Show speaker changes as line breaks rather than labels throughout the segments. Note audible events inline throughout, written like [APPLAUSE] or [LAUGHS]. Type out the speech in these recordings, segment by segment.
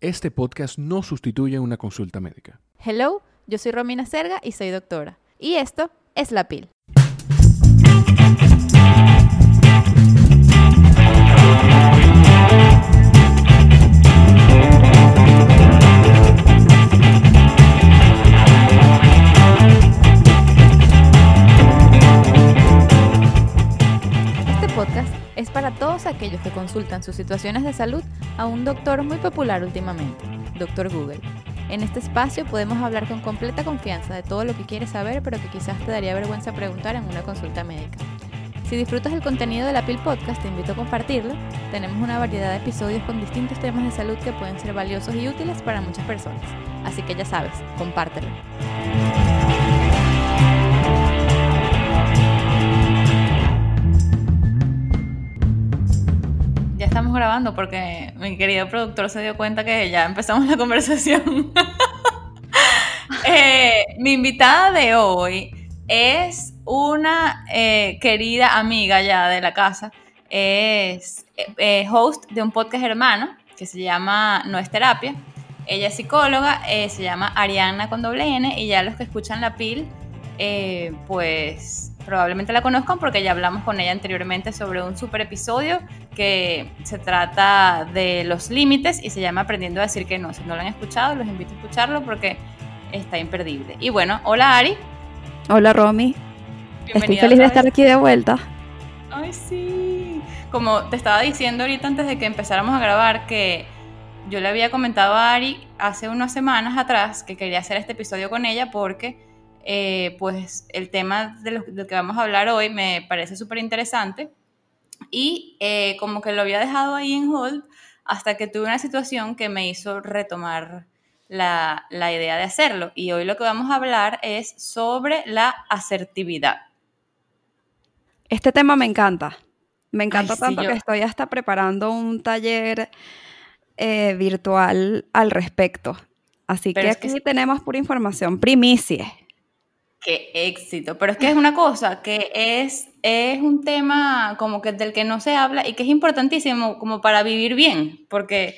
Este podcast no sustituye una consulta médica.
Hello, yo soy Romina Serga y soy doctora. Y esto es La Pil. Es para todos aquellos que consultan sus situaciones de salud a un doctor muy popular últimamente, Doctor Google. En este espacio podemos hablar con completa confianza de todo lo que quieres saber, pero que quizás te daría vergüenza preguntar en una consulta médica. Si disfrutas el contenido de la PIL Podcast, te invito a compartirlo. Tenemos una variedad de episodios con distintos temas de salud que pueden ser valiosos y útiles para muchas personas. Así que ya sabes, compártelo. Porque mi querido productor se dio cuenta que ya empezamos la [LAUGHS] conversación. [LAUGHS] Eh, mi invitada de hoy es una eh, querida amiga ya de la casa. Es eh, host de un podcast hermano que se llama No es Terapia. Ella es psicóloga, se llama Ariana con doble N y ya los que escuchan la PIL, pues probablemente la conozcan porque ya hablamos con ella anteriormente sobre un super episodio que se trata de los límites y se llama Aprendiendo a decir que no. Si no lo han escuchado, los invito a escucharlo porque está imperdible. Y bueno, hola Ari.
Hola Romy. Estoy feliz de estar aquí de vuelta.
Ay, sí. Como te estaba diciendo ahorita antes de que empezáramos a grabar que yo le había comentado a Ari hace unas semanas atrás que quería hacer este episodio con ella porque eh, pues el tema de lo, que vamos a hablar hoy me parece súper interesante y eh, como que lo había dejado ahí en hold hasta que tuve una situación que me hizo retomar la, la, idea de hacerlo. Y hoy lo que vamos a hablar es sobre la asertividad.
Este tema me encanta. Me encanta tanto que estoy hasta preparando un taller eh, virtual al respecto. Así que aquí tenemos pura información, primicia.
Qué éxito. Pero es que es una cosa que es, es un tema como que del que no se habla y que es importantísimo como para vivir bien, porque...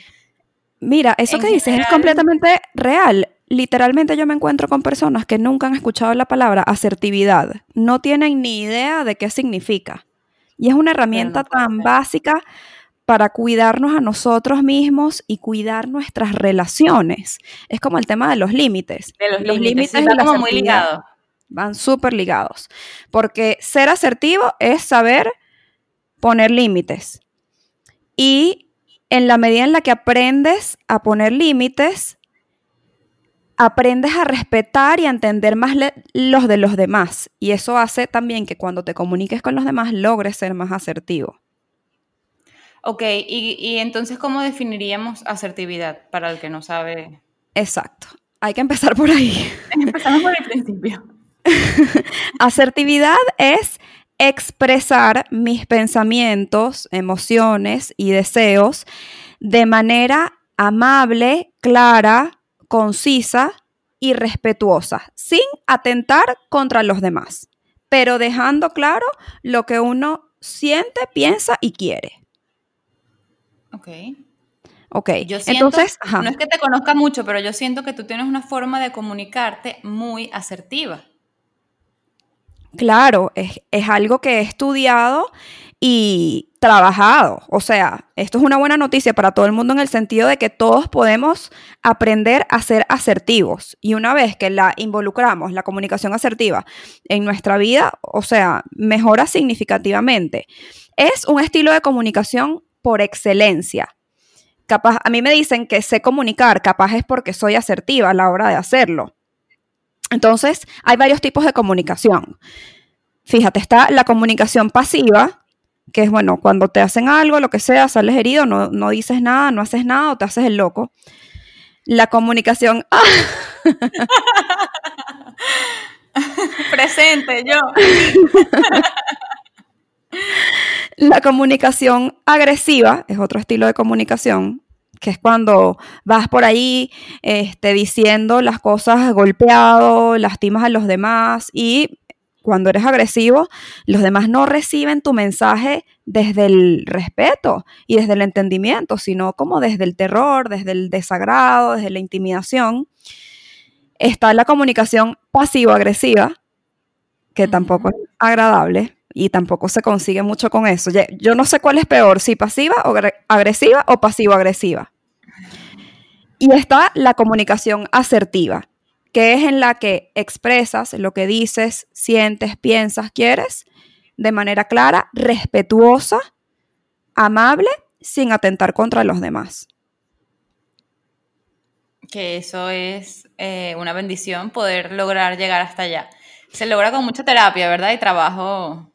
Mira, eso que dices es completamente real. Literalmente yo me encuentro con personas que nunca han escuchado la palabra asertividad, no tienen ni idea de qué significa. Y es una herramienta tan básica para cuidarnos a nosotros mismos y cuidar nuestras relaciones. Es como el tema de los límites.
De los, límites, está como muy ligado
van súper ligados. Porque ser asertivo es saber poner límites. Y en la medida en la que aprendes a poner límites, aprendes a respetar y a entender más los de los demás. Y eso hace también que cuando te comuniques con los demás logres ser más asertivo.
Ok, y, y entonces, ¿cómo definiríamos asertividad para el que no sabe?
Exacto. Hay que empezar por ahí. [LAUGHS]
Empezamos por el principio. [LAUGHS]
Asertividad es expresar mis pensamientos, emociones y deseos de manera amable, clara, concisa y respetuosa, sin atentar contra los demás, pero dejando claro lo que uno siente, piensa y quiere.
Ok.
Ok,
yo siento, entonces, no es que te conozca mucho, pero yo siento que tú tienes una forma de comunicarte muy asertiva.
Claro, es, algo que he estudiado y trabajado. O sea, esto es una buena noticia para todo el mundo en el sentido de que todos podemos aprender a ser asertivos. Y una vez que la involucramos, la comunicación asertiva, en nuestra vida, o sea, mejora significativamente. Es un estilo de comunicación por excelencia. Capaz, a mí me dicen que sé comunicar, capaz es porque soy asertiva a la hora de hacerlo. Entonces, hay varios tipos de comunicación. Fíjate, está la comunicación pasiva, que es, bueno, cuando te hacen algo, lo que sea, sales herido, no, dices nada, no haces nada o te haces el loco. La comunicación... [LAUGHS]
Presente, yo.
la comunicación agresiva es otro estilo de comunicación que es cuando vas por ahí este, diciendo las cosas golpeado, lastimas a los demás y cuando eres agresivo, los demás no reciben tu mensaje desde el respeto y desde el entendimiento, sino como desde el terror, desde el desagrado, desde la intimidación. Está la comunicación pasivo-agresiva, que tampoco es agradable y tampoco se consigue mucho con eso. Yo no sé cuál es peor, si pasiva o agresiva o pasivo-agresiva. Y está la comunicación asertiva, que es en la que expresas lo que dices, sientes, piensas, quieres, de manera clara, respetuosa, amable, sin atentar contra los demás.
Que eso es eh, una bendición poder lograr llegar hasta allá. Se logra con mucha terapia, ¿verdad? Y trabajo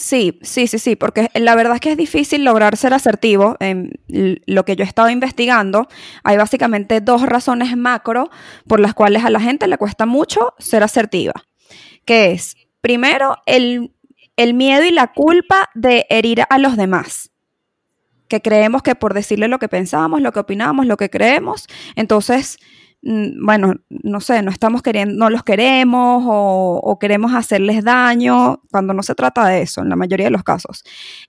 Sí, sí, sí, sí, porque la verdad es que es difícil lograr ser asertivo. En lo que yo he estado investigando, hay básicamente dos razones macro por las cuales a la gente le cuesta mucho ser asertiva, que es, primero, el, el miedo y la culpa de herir a los demás que creemos que por decirle lo que pensamos, lo que opinamos, lo que creemos, entonces bueno, no sé, no estamos queriendo, no los queremos o, queremos hacerles daño, cuando no se trata de eso, en la mayoría de los casos.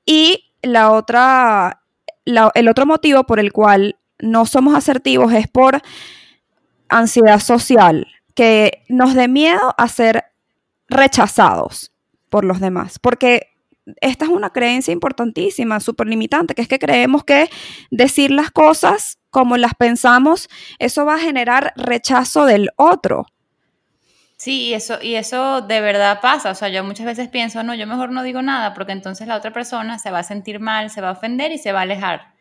Y la otra, el otro motivo por el cual no somos asertivos es por ansiedad social, que nos dé miedo a ser rechazados por los demás, porque esta es una creencia importantísima, súper limitante, que es que creemos que decir las cosas como las pensamos, eso va a generar rechazo del otro.
Sí, y eso, y eso de verdad pasa. O sea, yo muchas veces pienso, no, yo mejor no digo nada, porque entonces la otra persona se va a sentir mal, se va a ofender y se va a alejar.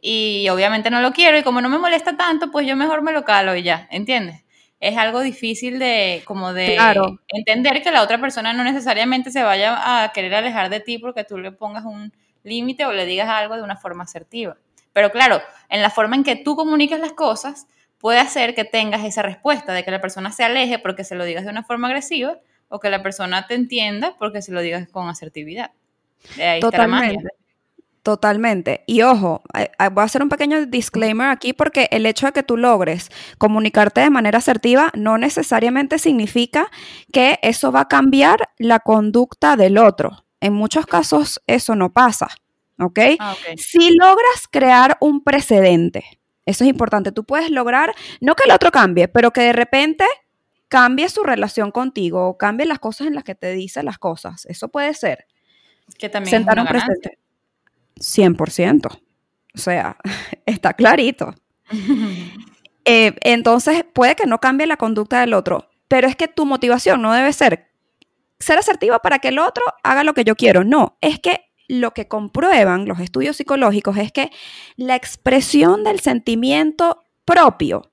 Y obviamente no lo quiero, y como no me molesta tanto, pues yo mejor me lo calo y ya, ¿entiendes? es algo difícil de como de entender que la otra persona no necesariamente se vaya a querer alejar de ti porque tú le pongas un límite o le digas algo de una forma asertiva. Pero claro, en la forma en que tú comunicas las cosas puede hacer que tengas esa respuesta de que la persona se aleje porque se lo digas de una forma agresiva o que la persona te entienda porque se lo digas con asertividad. De ahí
Totalmente. Totalmente. Y ojo, voy a hacer un pequeño disclaimer aquí porque el hecho de que tú logres comunicarte de manera asertiva no necesariamente significa que eso va a cambiar la conducta del otro. En muchos casos eso no pasa, ¿ok? Ah, si logras crear un precedente, eso es importante, tú puedes lograr, no que el otro cambie, pero que de repente cambie su relación contigo o cambie las cosas en las que te dice las cosas. Eso puede ser.
Que también es un precedente.
100%. O sea, [LAUGHS] está clarito. [LAUGHS] Eh, entonces, puede que no cambie la conducta del otro, pero es que tu motivación no debe ser ser asertiva para que el otro haga lo que yo quiero. No, es que lo que comprueban los estudios psicológicos es que la expresión del sentimiento propio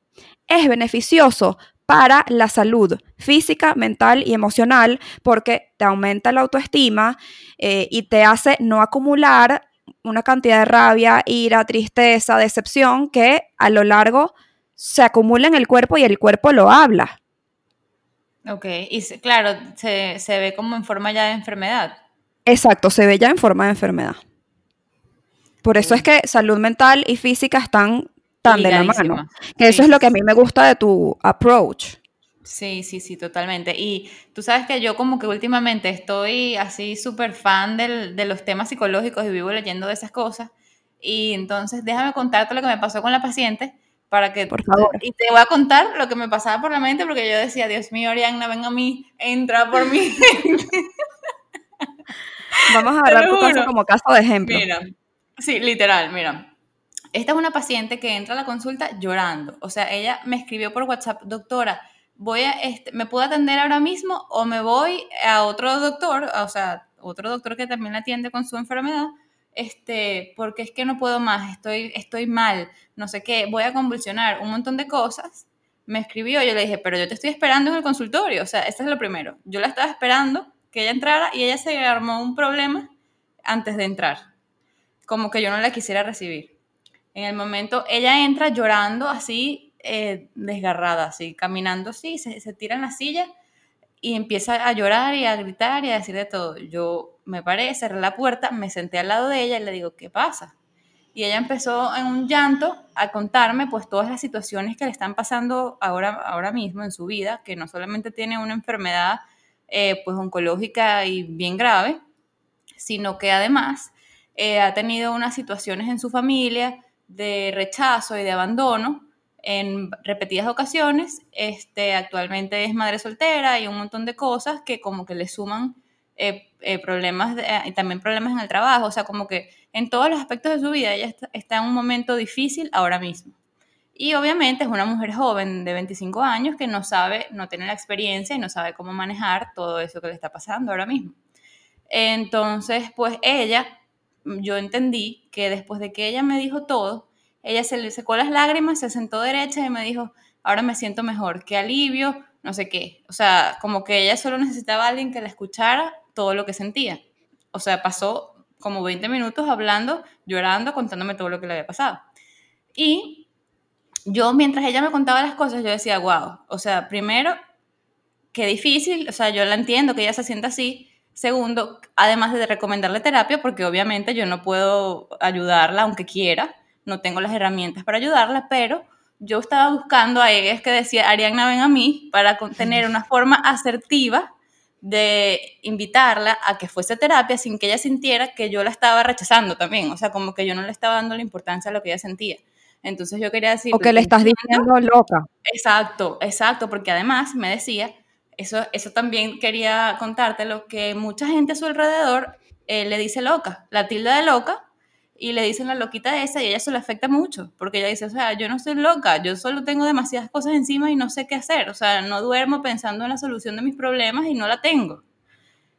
es beneficioso para la salud física, mental y emocional porque te aumenta la autoestima eh, y te hace no acumular una cantidad de rabia, ira, tristeza, decepción que a lo largo se acumula en el cuerpo y el cuerpo lo habla.
Ok, y claro, se, ve como en forma ya de enfermedad.
Exacto, se ve ya en forma de enfermedad. Por eso es que salud mental y física están tan de la mano. Que eso es lo que a mí me gusta de tu approach.
Sí, sí, sí, totalmente. Y tú sabes que yo como que últimamente estoy así súper fan de los temas psicológicos y vivo leyendo de esas cosas. Y entonces déjame contarte lo que me pasó con la paciente para que...
Por favor.
Y te voy a contar lo que me pasaba por la mente porque yo decía, Dios mío, Arianna, ven a mí, entra por mí. [LAUGHS]
Vamos a hablar tu caso como caso de ejemplo.
Mira, sí, literal, mira. Esta es una paciente que entra a la consulta llorando. O sea, ella me escribió por WhatsApp, doctora, voy a, este, ¿me puedo atender ahora mismo o me voy a otro doctor, o sea, otro doctor que también la atiende con su enfermedad, este, porque es que no puedo más, estoy, estoy mal, no sé qué, voy a convulsionar, un montón de cosas. Me escribió, yo le dije, pero yo te estoy esperando en el consultorio, o sea, esto es lo primero. Yo la estaba esperando que ella entrara y ella se armó un problema antes de entrar, como que yo no la quisiera recibir. En el momento, ella entra llorando así, eh, desgarrada, así, caminando así, se, se tira en la silla y empieza a llorar y a gritar y a decir de todo. Yo me paré, cerré la puerta, me senté al lado de ella y le digo, ¿qué pasa? Y ella empezó en un llanto a contarme pues todas las situaciones que le están pasando ahora, ahora mismo en su vida, que no solamente tiene una enfermedad eh, pues oncológica y bien grave, sino que además eh, ha tenido unas situaciones en su familia de rechazo y de abandono en repetidas ocasiones. Este, actualmente es madre soltera y un montón de cosas que como que le suman eh, eh, problemas y también problemas en el trabajo. O sea, como que en todos los aspectos de su vida ella está, en un momento difícil ahora mismo. Y obviamente es una mujer joven de 25 años que no sabe, no tiene la experiencia y no sabe cómo manejar todo eso que le está pasando ahora mismo. Entonces, pues ella, yo entendí que después de que ella me dijo todo, ella se le secó las lágrimas, se sentó derecha y me dijo, ahora me siento mejor, qué alivio, no sé qué. O sea, como que ella solo necesitaba alguien que la escuchara todo lo que sentía. O sea, pasó como 20 minutos hablando, llorando, contándome todo lo que le había pasado. Y yo, mientras ella me contaba las cosas, yo decía, wow, o sea, primero, qué difícil, o sea, yo la entiendo que ella se sienta así. Segundo, además de recomendarle terapia, porque obviamente yo no puedo ayudarla aunque quiera, no tengo las herramientas para ayudarla, pero yo estaba buscando a ella, es que decía, Ariana, ven a mí, para tener una forma asertiva de invitarla a que fuese terapia sin que ella sintiera que yo la estaba rechazando también, o sea, como que yo no le estaba dando la importancia a lo que ella sentía. Entonces yo quería decir...
O que le estás diciendo loca.
Exacto, exacto, porque además me decía, eso, eso también quería contártelo, que mucha gente a su alrededor eh, le dice loca, la tilda de loca, y le dicen la loquita esa y a ella se le afecta mucho, porque ella dice, o sea, yo no soy loca, yo solo tengo demasiadas cosas encima y no sé qué hacer, o sea, no duermo pensando en la solución de mis problemas y no la tengo.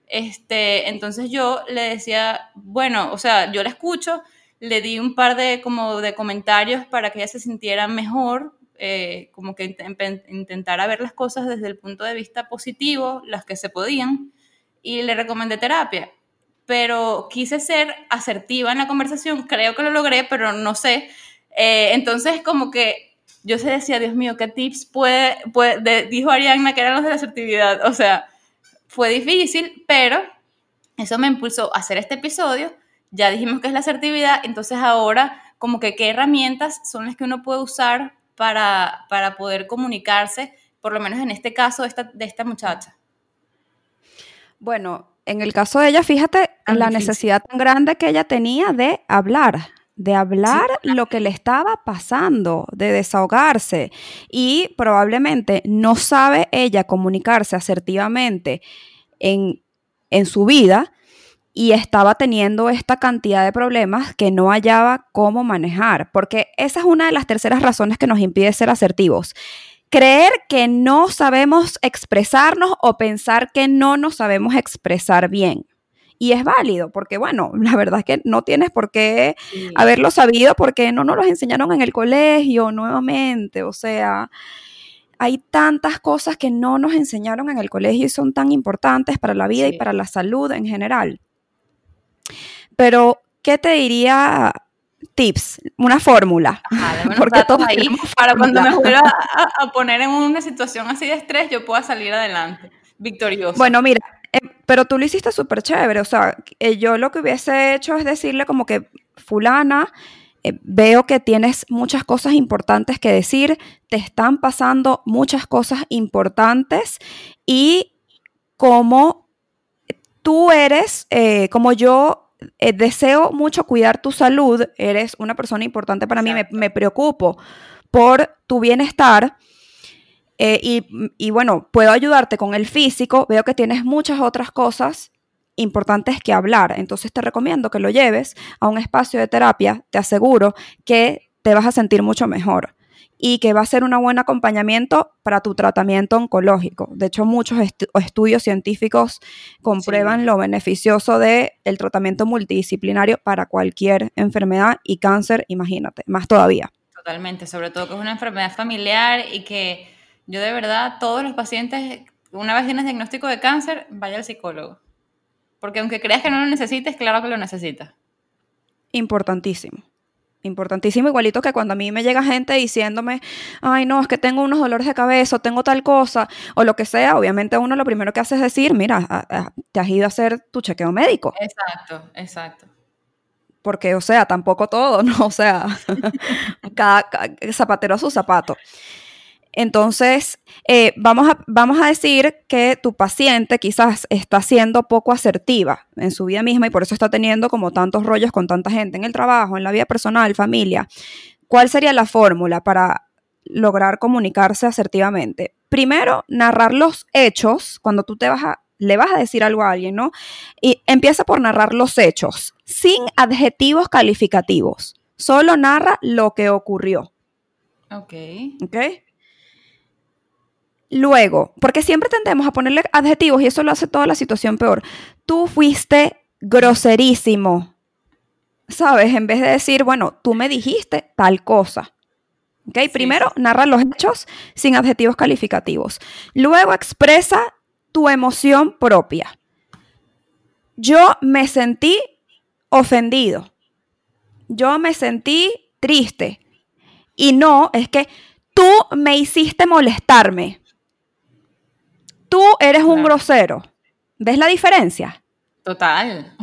Este, entonces yo le decía, bueno, o sea, yo la escucho, le di un par de, como de comentarios para que ella se sintiera mejor, eh, como que intentara ver las cosas desde el punto de vista positivo, las que se podían, y le recomendé terapia pero quise ser asertiva en la conversación, creo que lo logré, pero no sé. Eh, entonces, como que yo se decía, Dios mío, ¿qué tips puede, dijo Arianna que eran los de la asertividad? O sea, fue difícil, pero eso me impulsó a hacer este episodio. Ya dijimos que es la asertividad, entonces ahora, como que qué herramientas son las que uno puede usar para, para poder comunicarse, por lo menos en este caso de esta, de esta muchacha.
Bueno, en el caso de ella, fíjate la necesidad tan grande que ella tenía de hablar, de hablar lo que le estaba pasando, de desahogarse. Y probablemente no sabe ella comunicarse asertivamente en, en su vida y estaba teniendo esta cantidad de problemas que no hallaba cómo manejar, porque esa es una de las terceras razones que nos impide ser asertivos creer que no sabemos expresarnos o pensar que no nos sabemos expresar bien. Y es válido, porque bueno, [LAUGHS] la verdad es que no tienes por qué haberlo sabido porque no nos lo enseñaron en el colegio nuevamente. O sea, hay tantas cosas que no nos enseñaron en el colegio y son tan importantes para la vida y para la salud en general. Pero, ¿qué te diría tips, una fórmula.
Porque todos ahí para cuando me vuelva [LAUGHS] a, poner en una situación así de estrés, yo pueda salir adelante, victorioso.
Bueno, mira, eh, pero tú lo hiciste súper chévere, o sea, eh, yo lo que hubiese hecho es decirle como que, fulana, eh, veo que tienes muchas cosas importantes que decir, te están pasando muchas cosas importantes y como tú eres, como yo eh, deseo mucho cuidar tu salud, eres una persona importante para mí, me, preocupo por tu bienestar. Eh, y, y, bueno, puedo ayudarte con el físico, veo que tienes muchas otras cosas importantes que hablar, entonces te recomiendo que lo lleves a un espacio de terapia, te aseguro que te vas a sentir mucho mejor y que va a ser un buen acompañamiento para tu tratamiento oncológico. De hecho, muchos estudios científicos comprueban lo beneficioso del el tratamiento multidisciplinario para cualquier enfermedad y cáncer, imagínate, más todavía.
Totalmente, sobre todo que es una enfermedad familiar y que yo de verdad, todos los pacientes, una vez tienes diagnóstico de cáncer, vaya al psicólogo. Porque aunque creas que no lo necesites, claro que lo necesitas.
Importantísimo. Importantísimo, igualito que cuando a mí me llega gente diciéndome, ay, no, es que tengo unos dolores de cabeza, o tengo tal cosa, o lo que sea, obviamente uno lo primero que hace es decir, mira, te has ido a hacer tu chequeo médico.
Exacto, exacto.
Porque, o sea, tampoco todo, ¿no? O sea, [LAUGHS] cada, zapatero a su zapato. Entonces, eh, vamos, a, vamos a decir que tu paciente quizás está siendo poco asertiva en su vida misma y por eso está teniendo como tantos rollos con tanta gente en el trabajo, en la vida personal, familia. ¿Cuál sería la fórmula para lograr comunicarse asertivamente? Primero, narrar los hechos cuando tú te vas a, le vas a decir algo a alguien, ¿no? Y empieza por narrar los hechos, sin adjetivos calificativos. Solo narra lo que ocurrió.
Ok.
¿Ok? Luego, porque siempre tendemos a ponerle adjetivos y eso lo hace toda la situación peor. Tú fuiste groserísimo. ¿Sabes? En vez de decir, bueno, tú me dijiste tal cosa. ¿Ok? Primero, narra los hechos sin adjetivos calificativos. Luego, expresa tu emoción propia. Yo me sentí ofendido. Yo me sentí triste. Y no, es que tú me hiciste molestarme tú eres un grosero. ¿Ves la diferencia?
Total.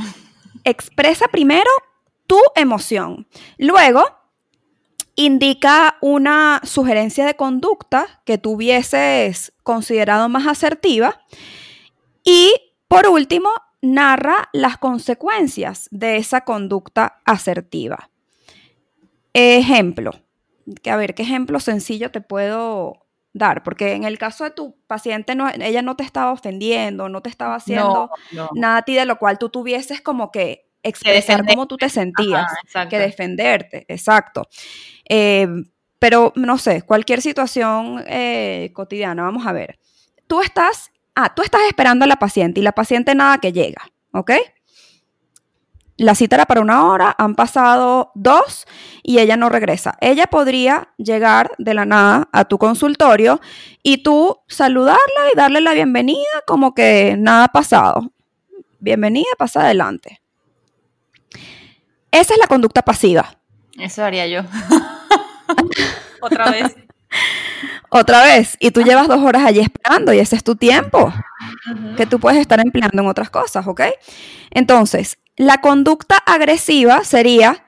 Expresa primero tu emoción. Luego, indica una sugerencia de conducta que tú hubieses considerado más asertiva. Y, por último, narra las consecuencias de esa conducta asertiva. Ejemplo. Que a ver, ¿qué ejemplo sencillo te puedo dar, porque en el caso de tu paciente, no, ella no te estaba ofendiendo, no te estaba haciendo nada a ti de lo cual tú tuvieses como que expresar cómo tú te sentías, que defenderte, exacto. Eh, pero no sé, cualquier situación eh, cotidiana, vamos a ver. Tú estás, ah, tú estás esperando a la paciente y la paciente nada que llega, ¿ok? La cita era para una hora, han pasado dos y ella no regresa. Ella podría llegar de la nada a tu consultorio y tú saludarla y darle la bienvenida como que nada ha pasado. Bienvenida, pasa adelante. Esa es la conducta pasiva.
Eso haría yo. [LAUGHS] Otra vez.
Otra vez. Y tú llevas dos horas allí esperando y ese es tu tiempo que tú puedes estar empleando en otras cosas, ¿ok? Entonces, la conducta agresiva sería,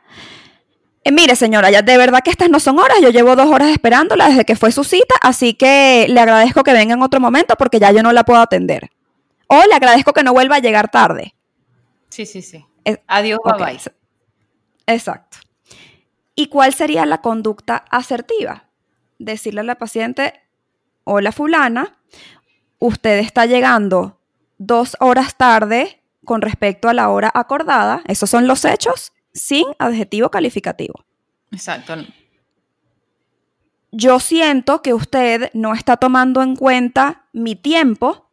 eh, mire señora, ya de verdad que estas no son horas, yo llevo dos horas esperándola desde que fue su cita, así que le agradezco que venga en otro momento porque ya yo no la puedo atender. O le agradezco que no vuelva a llegar tarde.
Sí, sí, sí. Adiós, bye bye.
Exacto. ¿Y cuál sería la conducta asertiva? Decirle a la paciente, hola fulana, usted está llegando dos horas tarde con respecto a la hora acordada. Esos son los hechos sin adjetivo calificativo.
Exacto.
Yo siento que usted no está tomando en cuenta mi tiempo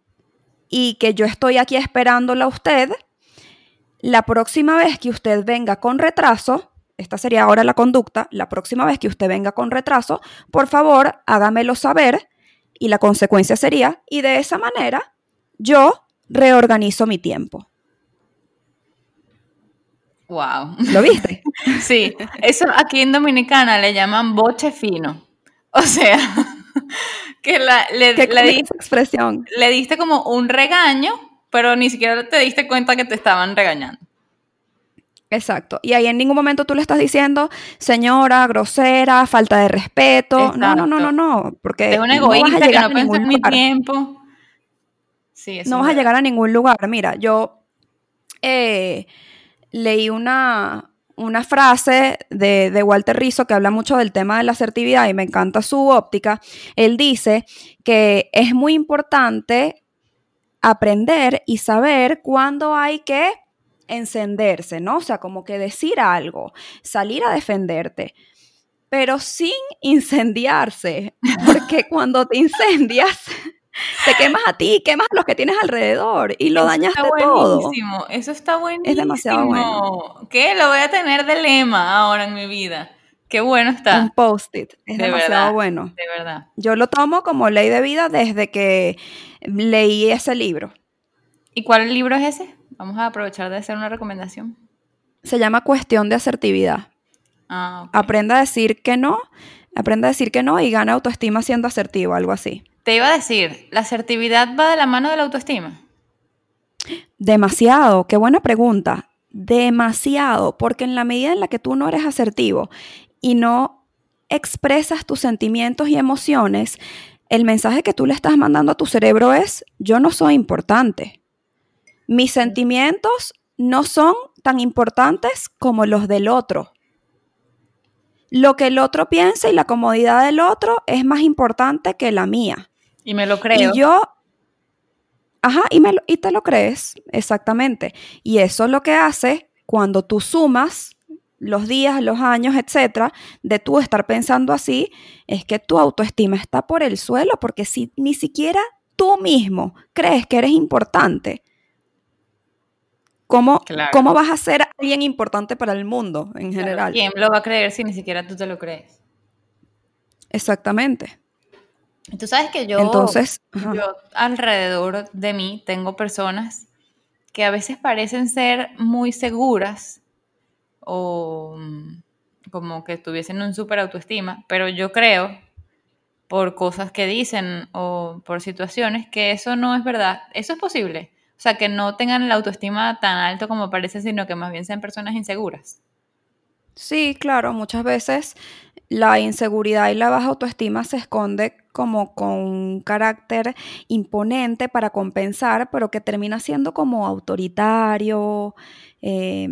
y que yo estoy aquí esperándola a usted. La próxima vez que usted venga con retraso, esta sería ahora la conducta, la próxima vez que usted venga con retraso, por favor, hágamelo saber y la consecuencia sería, y de esa manera yo reorganizo mi tiempo.
Wow.
¿Lo viste? [LAUGHS]
sí, eso aquí en Dominicana le llaman boche fino. O sea, [LAUGHS] que la, le,
diste, expresión?
le diste como un regaño, pero ni siquiera te diste cuenta que te estaban regañando.
Exacto. Y ahí en ningún momento tú le estás diciendo, señora, grosera, falta de respeto. No, no, no, no, no. Porque
es un egoísta no que no piensa en mi tiempo.
Sí, no vas a llegar a ningún lugar. Mira, yo eh, leí una, una frase de, de, Walter Rizzo que habla mucho del tema de la asertividad y me encanta su óptica. Él dice que es muy importante aprender y saber cuándo hay que encenderse, ¿no? O sea, como que decir algo, salir a defenderte, pero sin incendiarse, [LAUGHS] porque cuando te incendias te quemas a ti, quemas a los que tienes alrededor y lo dañaste todo.
Eso está buenísimo.
Es demasiado bueno.
¿Qué? Lo voy a tener de lema ahora en mi vida. Qué bueno está.
Un post-it. Es demasiado bueno.
De verdad.
Yo lo tomo como ley de vida desde que leí ese libro.
¿Y cuál libro es ese? Vamos a aprovechar de hacer una recomendación.
Se llama Cuestión de Asertividad.
Ah,
Aprenda a decir que no, aprenda a decir que no y gana autoestima siendo asertivo, algo así.
Te iba a decir, ¿la asertividad va de la mano de la autoestima?
Demasiado, qué buena pregunta. Demasiado, porque en la medida en la que tú no eres asertivo y no expresas tus sentimientos y emociones, el mensaje que tú le estás mandando a tu cerebro es, yo no soy importante. Mis sentimientos no son tan importantes como los del otro. Lo que el otro piensa y la comodidad del otro es más importante que la mía.
Y me lo creo.
Y yo, ajá, y, me y te lo crees, exactamente. Y eso es lo que hace cuando tú sumas los días, los años, etcétera, de tú estar pensando así, es que tu autoestima está por el suelo, porque si ni siquiera tú mismo crees que eres importante, ¿cómo, ¿cómo vas a ser alguien importante para el mundo en general?
¿Quién lo va a creer si ni siquiera tú te lo crees?
Exactamente.
Tú sabes que yo,
Entonces,
yo alrededor de mí tengo personas que a veces parecen ser muy seguras o mm, como que tuviesen un súper autoestima, pero yo creo, por cosas que dicen o por situaciones, que eso no es verdad. Eso es posible. O sea, que no tengan la autoestima tan alto como parece, sino que más bien sean personas inseguras.
Sí, claro, muchas veces la inseguridad y la baja autoestima se esconde como con un carácter imponente para compensar, pero que termina siendo como autoritario, eh,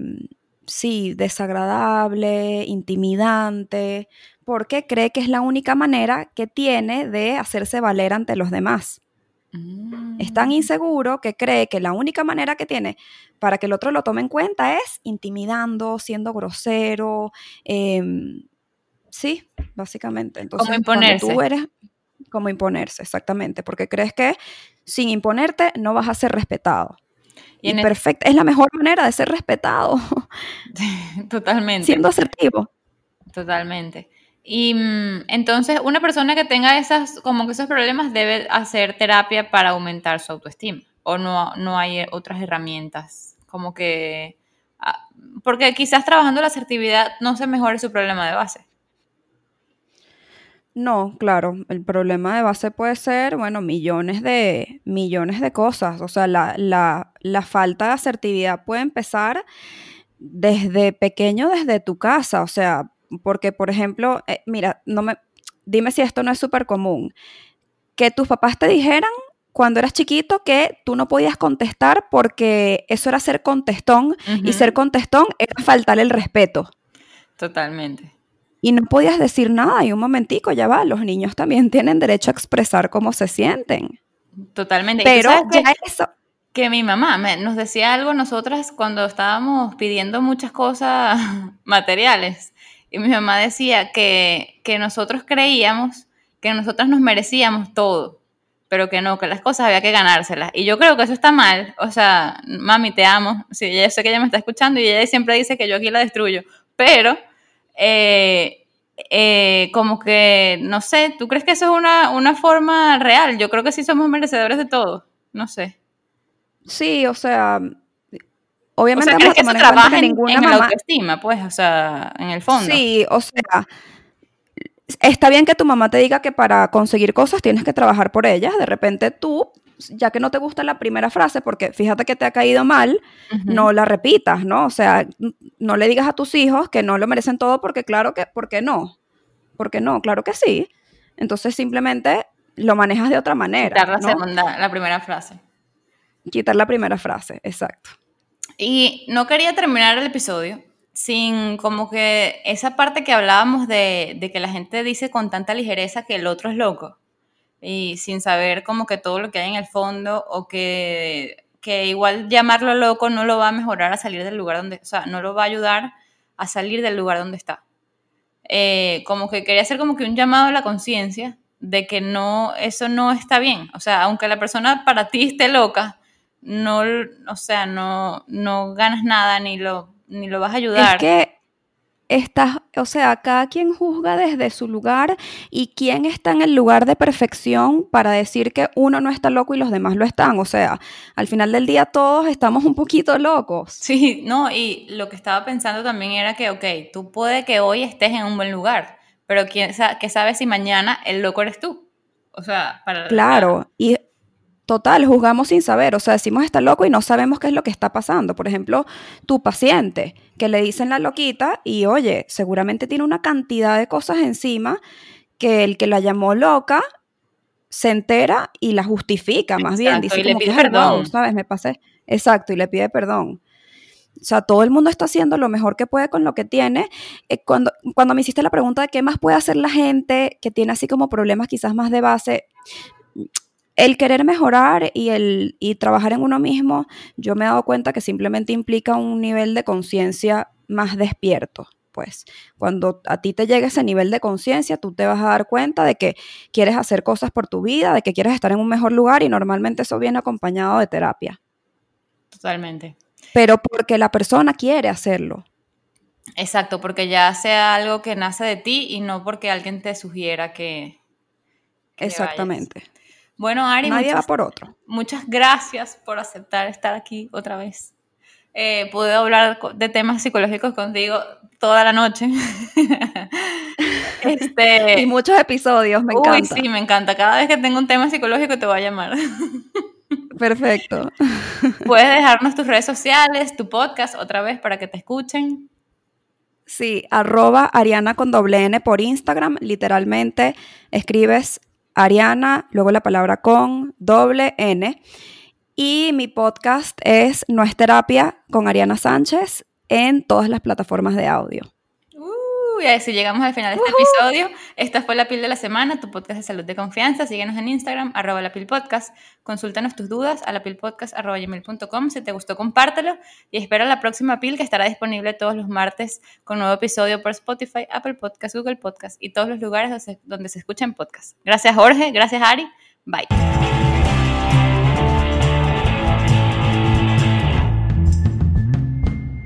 sí, desagradable, intimidante, porque cree que es la única manera que tiene de hacerse valer ante los demás. Es tan mm. inseguro que cree que la única manera que tiene para que el otro lo tome en cuenta es intimidando, siendo grosero. Em, sí, básicamente. Entonces,
como imponerse.
Tú eres como imponerse, exactamente, porque crees que sin imponerte no vas a ser respetado. Y, perfecto, es la mejor manera de ser respetado. [LAUGHS]
Totalmente.
Siendo asertivo.
Totalmente. Y mm, entonces una persona que tenga esas, como que esos problemas debe hacer terapia para aumentar su autoestima. O no, no hay otras herramientas. Como que. Ah, porque quizás trabajando la asertividad no se mejore su problema de base.
No, claro, el problema de base puede ser, bueno, millones de, millones de cosas. O sea, la, la, la falta de asertividad puede empezar desde pequeño, desde tu casa. O sea, porque, por ejemplo, eh, mira, no me, dime si esto no es súper común. Que tus papás te dijeran cuando eras chiquito que tú no podías contestar porque eso era ser contestón y ser contestón era faltar el respeto.
Totalmente
y no podías decir nada y un momentico, ya va, los niños también tienen derecho a expresar cómo se sienten.
Totalmente.
Pero ya eso...
Que mi mamá nos decía algo nosotras cuando estábamos pidiendo muchas cosas [LAUGHS] materiales. Y mi mamá decía que, que nosotros creíamos que nosotras nos merecíamos todo, pero que no, que las cosas había que ganárselas. Y yo creo que eso está mal. O sea, mami, te amo. Sí, yo sé que ella me está escuchando y ella siempre dice que yo aquí la destruyo. Pero eh, eh, como que, no sé, ¿tú crees que eso es una, una, forma real? Yo creo que sí somos merecedores de todo, no sé.
Sí, o sea, obviamente
o sea, que eso trabaja en, en la autoestima, pues, o sea, en el fondo.
Sí, o sea, está bien que tu mamá te diga que para conseguir cosas tienes que trabajar por ellas, de repente tú ya que no te gusta la primera frase, porque fíjate que te ha caído mal, no la repitas, ¿no? O sea, no le digas a tus hijos que no lo merecen todo porque claro que, ¿por qué no? Porque no, claro que sí. Entonces simplemente lo manejas de otra manera.
Quitar la segunda, la primera frase.
Quitar la primera frase, exacto.
Y no quería terminar el episodio sin como que esa parte que hablábamos de, de que la gente dice con tanta ligereza que el otro es loco y sin saber como que todo lo que hay en el fondo o que, que igual llamarlo loco no lo va a mejorar a salir del lugar donde, o sea, no lo va a ayudar a salir del lugar donde está. Eh, como que quería hacer como que un llamado a la conciencia de que no, eso no está bien. O sea, aunque la persona para ti esté loca, no, o sea, no, no ganas nada ni lo, ni lo vas a ayudar.
Es que estás, o sea, cada quien juzga desde su lugar y quién está en el lugar de perfección para decir que uno no está loco y los demás lo están. O sea, al final del día todos estamos un poquito locos.
Sí, no, y lo que estaba pensando también era que, ok, tú puede que hoy estés en un buen lugar, pero quién sabe, que sabe si mañana el loco eres tú. O sea, para...
Claro, y Total, juzgamos sin saber, o sea, decimos está loco y no sabemos qué es lo que está pasando. Por ejemplo, tu paciente, que le dicen la loquita y oye, seguramente tiene una cantidad de cosas encima que el que la llamó loca se entera y la justifica, más bien, dice
y le
como
pide
que, "Ay,
perdón".
wow, ¿sabes? Me pasé. Exacto, y le pide perdón. O sea, todo el mundo está haciendo lo mejor que puede con lo que tiene. Eh, cuando, cuando me hiciste la pregunta de qué más puede hacer la gente que tiene así como problemas quizás más de base, el querer mejorar y el y trabajar en uno mismo, yo me he dado cuenta que simplemente implica un nivel de conciencia más despierto. Pues cuando a ti te llega ese nivel de conciencia, tú te vas a dar cuenta de que quieres hacer cosas por tu vida, de que quieres estar en un mejor lugar y normalmente eso viene acompañado de terapia.
Totalmente.
Pero porque la persona quiere hacerlo.
Exacto, porque ya sea algo que nace de ti y no porque alguien te sugiera que... que.
Exactamente.
Bueno, Ari,
Nadie va
muchas,
por otro.
muchas gracias por aceptar estar aquí otra vez. Eh, pude hablar de temas psicológicos contigo toda la noche. [LAUGHS] este,
Y muchos episodios, me
uy,
encanta.
sí, me encanta. Cada vez que tengo un tema psicológico te voy a llamar. [LAUGHS]
Perfecto. [LAUGHS]
Puedes dejarnos tus redes sociales, tu podcast otra vez para que te escuchen.
Sí, arroba Ariana con doble N por Instagram. Literalmente escribes Ariana, luego la palabra con doble N. Y mi podcast es No es terapia con Ariana Sánchez en todas las plataformas de audio.
Uy, así llegamos al final de este episodio. Esta fue La Pil de la Semana, tu podcast de salud de confianza. Síguenos en Instagram, arroba La Pil Podcast. Consúltanos tus dudas a lapilpodcast.com. Si te gustó, compártelo. Y espera la próxima Pil que estará disponible todos los martes con nuevo episodio por Spotify, Apple Podcast, Google Podcast y todos los lugares donde se, donde se escuchan podcasts. Gracias, Jorge. Gracias, Ari. Bye.